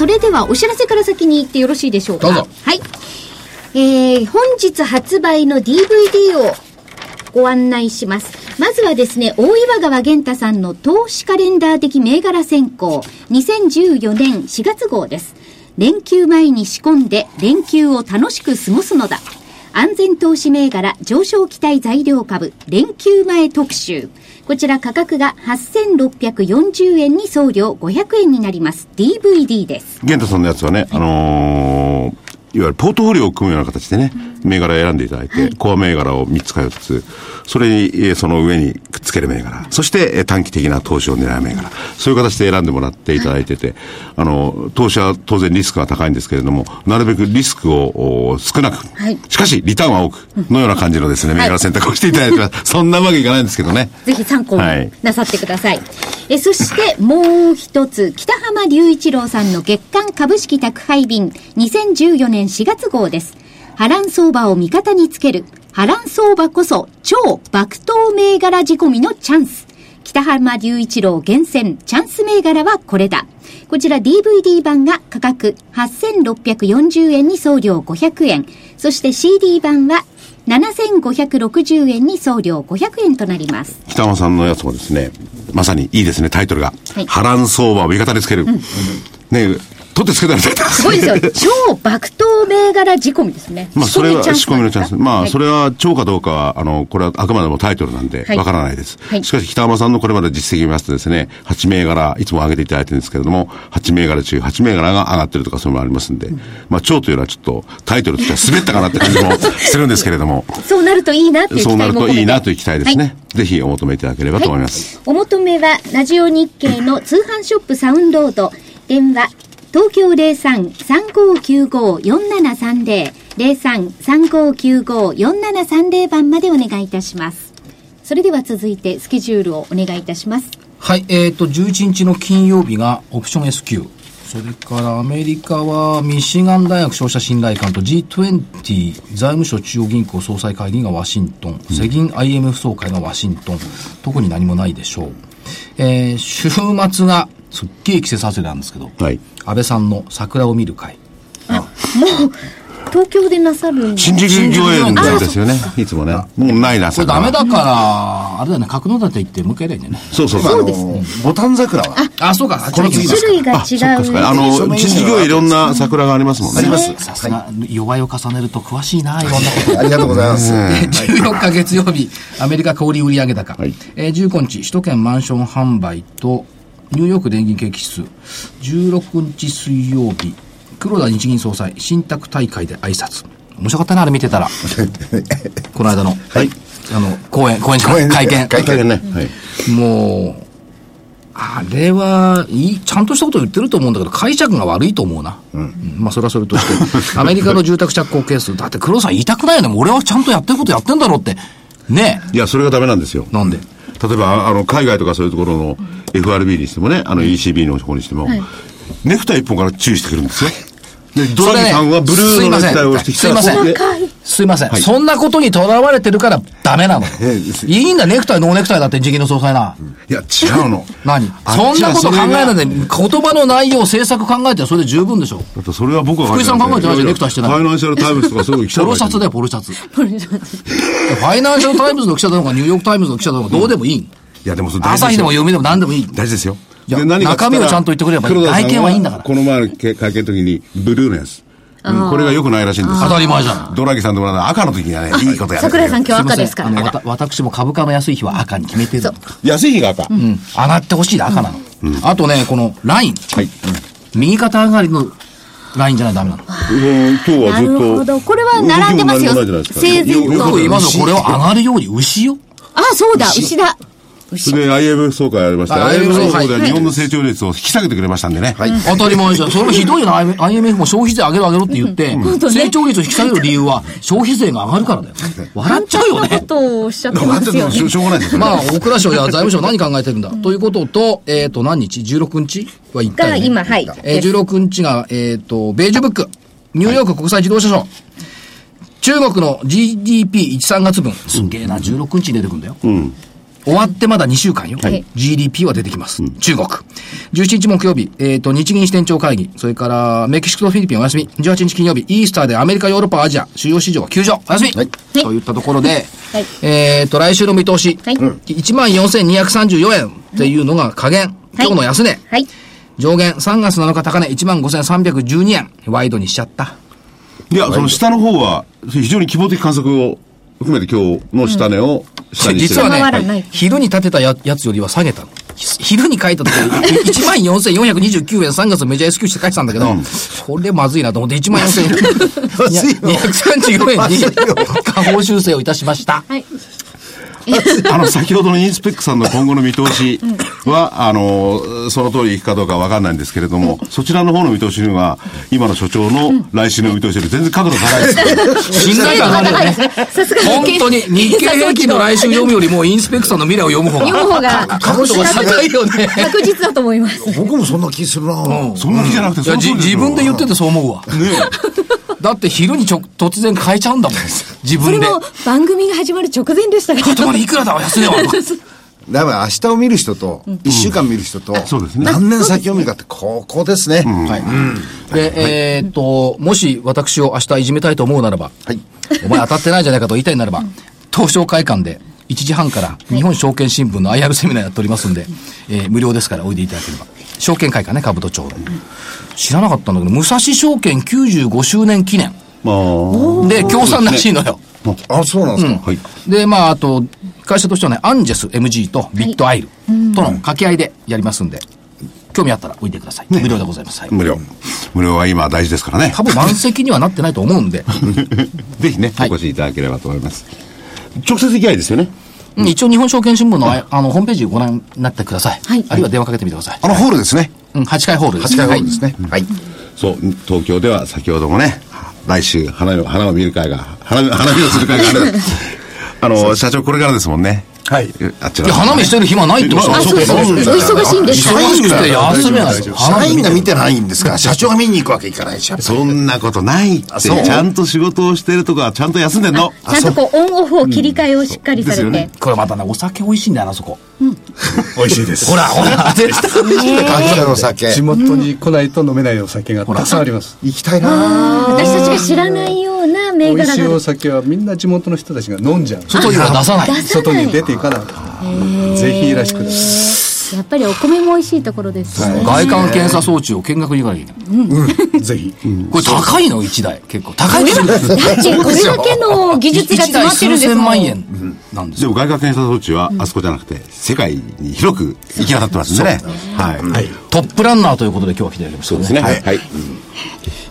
それではお知らせから先に言ってよろしいでしょうかはいえー、本日発売の DVD をご案内します。まずはですね、大岩川源太さんの投資カレンダー的銘柄選考、2014年4月号です。連休前に仕込んで連休を楽しく過ごすのだ。安全投資銘柄上昇期待材料株連休前特集。こちら価格が8640円に送料500円になります。DVD です。玄太さんのやつはね、あのーいわゆるポートフォリオを組むような形でね、銘柄を選んでいただいて、コア銘柄を3つか4つ、それに、えーその上にくっつける銘柄、そしてえー短期的な投資を狙う銘柄、そういう形で選んでもらっていただいてて、あの、投資は当然リスクが高いんですけれども、なるべくリスクをお少なく、はい。しかしリターンは多く、のような感じのですね、銘柄選択をしていただいてます、そんなわけいかないんですけどね。ぜひ参考にはい。なさってください。えそしてもう一つ、北浜隆一郎さんの月間株式宅配便。2014年4月号です。波乱相場を味方につける。波乱相場こそ超爆投銘柄仕込みのチャンス。北浜隆一郎厳選チャンス銘柄はこれだ。こちら DVD 版が価格8640円に送料500円。そして CD 版は7560円に送料500円となります。北山さんのやつもですね、まさにいいですね、タイトルが。はい波乱相場を味方につける。ね取ってつけたらタイトルですすごいですよ。超爆投銘柄仕込みですね。まあ、それは仕込みのチャンス。まあ、はいそれは超かどうかは、あの、これはあくまでもタイトルなんで、はいわからないです。はいしかし、北山さんのこれまで実績を見ますとですね、8銘柄、いつも上げていただいてるんですけれども、8銘柄中、8銘柄が上がってるとか、そういうのもありますんで、まあ、超というのはちょっと、タイトルとしては滑ったかなって感じも するんですけれども、そうなるといいなっていう期そうなるといいなという期待ですね。はいぜひお求めいただければと思います。お求めは、ラジオ日経の通販ショップサウンロード、電話、東京03-3595-4730、03-3595-4730番までお願いいたします。それでは続いて、スケジュールをお願いいたします。はい、えっ、と、11日の金曜日がオプション S q それからアメリカはミシガン大学商社信頼官と G20 財務省中央銀行総裁会議がワシントン、世銀 IMF 総会がワシントン、特に何もないでしょう。えー週末がすっげえ季節外れなんですけど、はい。安倍さんの桜を見る会。東京でなさるん新宿御苑なんですよね。いつもね。もうないな、これダメだから、あれだよね、角館行ってもう一回だよね。そうそうそう。そうですね。ボタン桜は？あ、そうか、この次種類が違う。そっかそっか。あの、新宿御苑いろんな桜がありますもんね。あります。さすが、弱いを重ねると詳しいな、いろんなこと。ありがとうございます。14日月曜日、アメリカ小売売上高。はいえー15日、首都圏マンション販売と、ニューヨーク電銀景気指数。16日水曜日、黒田日銀総裁、信託大会で挨拶。面白かったな、あれ見てたら。この間の。はい。あの、講演、講演講演会見。会大変ね。はい。もう、あれはいい、ちゃんとしたこと言ってると思うんだけど、解釈が悪いと思うな。うんまあ、それはそれとして、アメリカの住宅着工係数、だって黒田さん言いたくないよね。俺はちゃんとやってることやってんだろうって。ねいや、それがダメなんですよ。なんで？例えば、あの、海外とかそういうところの FRB にしてもね、あの ECB の方にしても、ネクタイ一本から注意してくるんですよ。で、ドラギさんはブルーのネクタイをしてきたら、すいません。ですいません。はいそんなことにとらわれてるからダメなの。いいんだ、ネクタイ、ノーネクタイだって、日銀の総裁な。いや、違うの。何？あそんなこと考えないで、言葉の内容、政策考えてそれで十分でしょ。だってそれは僕は福井さん考えてないじゃんネクタイしてないファイナンシャルタイムズとかそういうの着たポロシャツだよ、ポロシャツ。ファイナンシャルタイムズの記者だのか、ニューヨークタイムズの記者だのか、どうでもいい。いや、でもそれ朝日でも読みでも何でもいい。大事ですよ。中身をちゃんと言ってくれればい外見はいいんだからこの前の会見の時に、ブルーのやつ。うんこれが良くないらしいんです当たり前じゃん。ドラギさんとも赤の時にはね、いいことやる。桜井さん今日赤ですから。あの、わた私も株価の安い日は赤に決めてるの。安い日が赤。うん。上がってほしいで赤なの。あとね、このライン。はい。右肩上がりのラインじゃないとダメなの。うん今日はなずっと。るほど。これは並んでますよ整然よくと。言いますよ。これは上がるように牛よ。あ、そうだ、牛だ。それで IMF 総会ありました。あ IMF 総会で日本の成長率を引き下げてくれましたんでね。はい。当たり前じゃん。それもひどいよな。IMF も消費税上げろ上げろって言って、成長率を引き下げる理由は消費税が上がるからだよ。笑っちゃうよそんなこね。とをおっしゃってますよねしょ。しょうがないですよ。まあ、大蔵省や財務省何考えてるんだ？ということと、えっ、と、何日 ?16 日は1回、ね。が今はいえー、16日が、えっ、と、ベージュブック、ニューヨーク国際自動車ショー。中国の GDP1、3月分。すげえな、16日に出てくるんだよ。終わってまだ2週間よ。い GDP は出てきます。中国。17日木曜日、えっ、と、日銀支店長会議。それから、メキシコとフィリピンお休み。18日金曜日、イースターでアメリカ、ヨーロッパ、アジア、主要市場は休場。お休み。といったところで、はいえっ、と、来週の見通し。はい14,234円っていうのが下限。今日の安値。はい。上限3月7日高値15,312円。ワイドにしちゃった。いや、その下の方は、非常に希望的観測を含めて今日の下値を下にして実は下回らないね、昼に立てたややつよりは下げたの。ひ昼に書いた時14,429円3月のメジャー S q して書いてたんだけど、これまずいなと思って14,234円に下方修正をいたしました。はい。あの、先ほどのインスペックさんの今後の見通しは、あの、その通りいくかどうかわかんないんですけれども、そちらの方の見通しには、今の所長の来週の見通しより全然角度高いです。信頼感があるよね。さすが本当に日経平均の来週読むよりもインスペクさんの未来を読む方が。読む方が角度が高いよね。確実だと思います。僕もそんな気するな、そんな気じゃなくて、自分で言っててそう思うわ。だって昼にちょ突然変えちゃうんだもん。自分で。それも番組が始まる直前でしたから。頭にいくらだわ、安値は。だから明日を見る人と、一週間見る人と、そうですね何年先を見るかって、ここですね。はい。で、えーっと、もし私を明日いじめたいと思うならば、はい。お前当たってないじゃないかと言いたいならば、東証会館で1時半から日本証券新聞の IR セミナーやっておりますんで、えー無料ですからおいでいただければ。証券会館ね、兜町の。知らなかったんだけど、武蔵証券95周年記念。まあ、で、協賛らしいのよ。あ、そうなんですか。はい。で、まあ、あと、会社としてはね、アンジェス MG とビットアイルとの掛け合いでやりますんで、興味あったらおいでください。無料でございます。はい無料。無料は今大事ですからね多。分満席にはなってないと思うんで、ぜひね、はいお越しいただければと思います。直接行き合いですよね。うん一応日本証券新聞のああのホームページご覧になってください。はいあるいは電話かけてみてください。あのホールですね。うん、8階ホールです。8階ホールですね。はい。そう、東京では先ほどもね、来週、花を、花を見る会が、花見、花見をする会がある。あの、社長これからですもんね。はい。あちらいや、花見してる暇ないってことあ、そうそう。お忙しいんですから。忙しくて休めない。社員が見てないんですから、社長が見に行くわけいかないし。そんなことないって、ちそうゃんと仕事をしてるとか、ちゃんと休んでんの。ちゃんとこう、オンオフを切り替えをしっかりされて。これまたね、お酒美味しいんだよな、あそこ。美味しいです。ほら、ほら、絶対美味しい。秋田の酒。地元に来ないと飲めないお酒がたくさんあります。行きたいな私たちが知らないような銘美味しいお。酒はみんな地元の人たちが飲んじゃう。外には出さない。外に出ていかない。ぜひいらしてくださやっぱりお米も美味しいところですね。外観検査装置を見学に行かなきゃいけない。い。ぜひ。これ高いの？一台。結構。高いですよ。だってこれだけの技術が詰まってるん数ですもん。千万円なんですよ。でも外貨検査装置は、あそこじゃなくて、世界に広く行き渡ってますん。でね。はい。トップランナーということで今日は来ていただきましたね。ですね。はい。はい。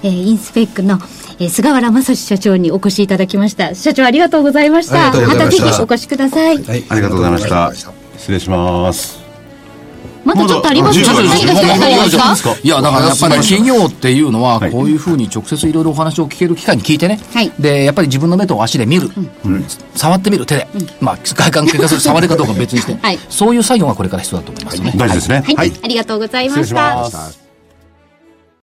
えーインスペックの、えー菅原正史社長にお越しいただきました。社長ありがとうございました。ありがとうございましたたぜひお越しください。はい。ありがとうございましたはい。失礼します。まだちょっとありますよ。まだ何がまだ何がまだですかいや、だからやっぱり企業っていうのは、はいこういうふうに直接いろいろお話を聞ける機会に聞いてね。はいで、やっぱり自分の目と足で見る。触ってみる手で。まあ、外観結果する触りかどうかは別にして、はいそういう作業がこれから必要だと思いますね。大事ですね。はい、ありがとうございまし失礼したま。す。